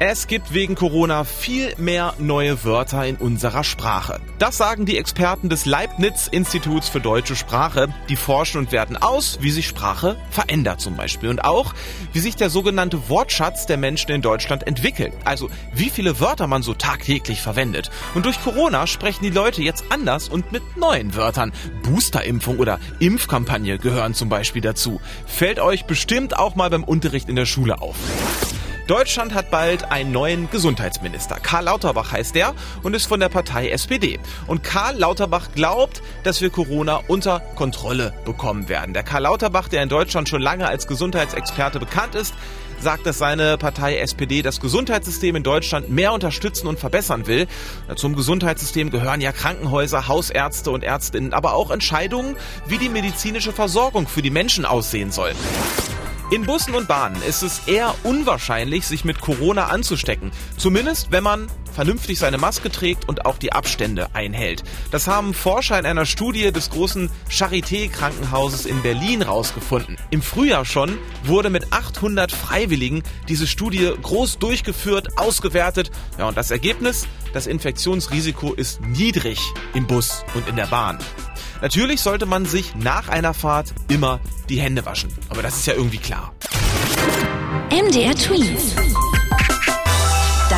Es gibt wegen Corona viel mehr neue Wörter in unserer Sprache. Das sagen die Experten des Leibniz-Instituts für deutsche Sprache. Die forschen und werten aus, wie sich Sprache verändert zum Beispiel. Und auch, wie sich der sogenannte Wortschatz der Menschen in Deutschland entwickelt. Also, wie viele Wörter man so tagtäglich verwendet. Und durch Corona sprechen die Leute jetzt anders und mit neuen Wörtern. Boosterimpfung oder Impfkampagne gehören zum Beispiel dazu. Fällt euch bestimmt auch mal beim Unterricht in der Schule auf. Deutschland hat bald einen neuen Gesundheitsminister. Karl Lauterbach heißt er und ist von der Partei SPD. Und Karl Lauterbach glaubt, dass wir Corona unter Kontrolle bekommen werden. Der Karl Lauterbach, der in Deutschland schon lange als Gesundheitsexperte bekannt ist, sagt, dass seine Partei SPD das Gesundheitssystem in Deutschland mehr unterstützen und verbessern will. Zum Gesundheitssystem gehören ja Krankenhäuser, Hausärzte und Ärztinnen, aber auch Entscheidungen, wie die medizinische Versorgung für die Menschen aussehen soll. In Bussen und Bahnen ist es eher unwahrscheinlich, sich mit Corona anzustecken. Zumindest, wenn man vernünftig seine Maske trägt und auch die Abstände einhält. Das haben Forscher in einer Studie des großen Charité-Krankenhauses in Berlin rausgefunden. Im Frühjahr schon wurde mit 800 Freiwilligen diese Studie groß durchgeführt, ausgewertet. Ja, und das Ergebnis? Das Infektionsrisiko ist niedrig im Bus und in der Bahn. Natürlich sollte man sich nach einer Fahrt immer die Hände waschen. Aber das ist ja irgendwie klar. MDR Twins.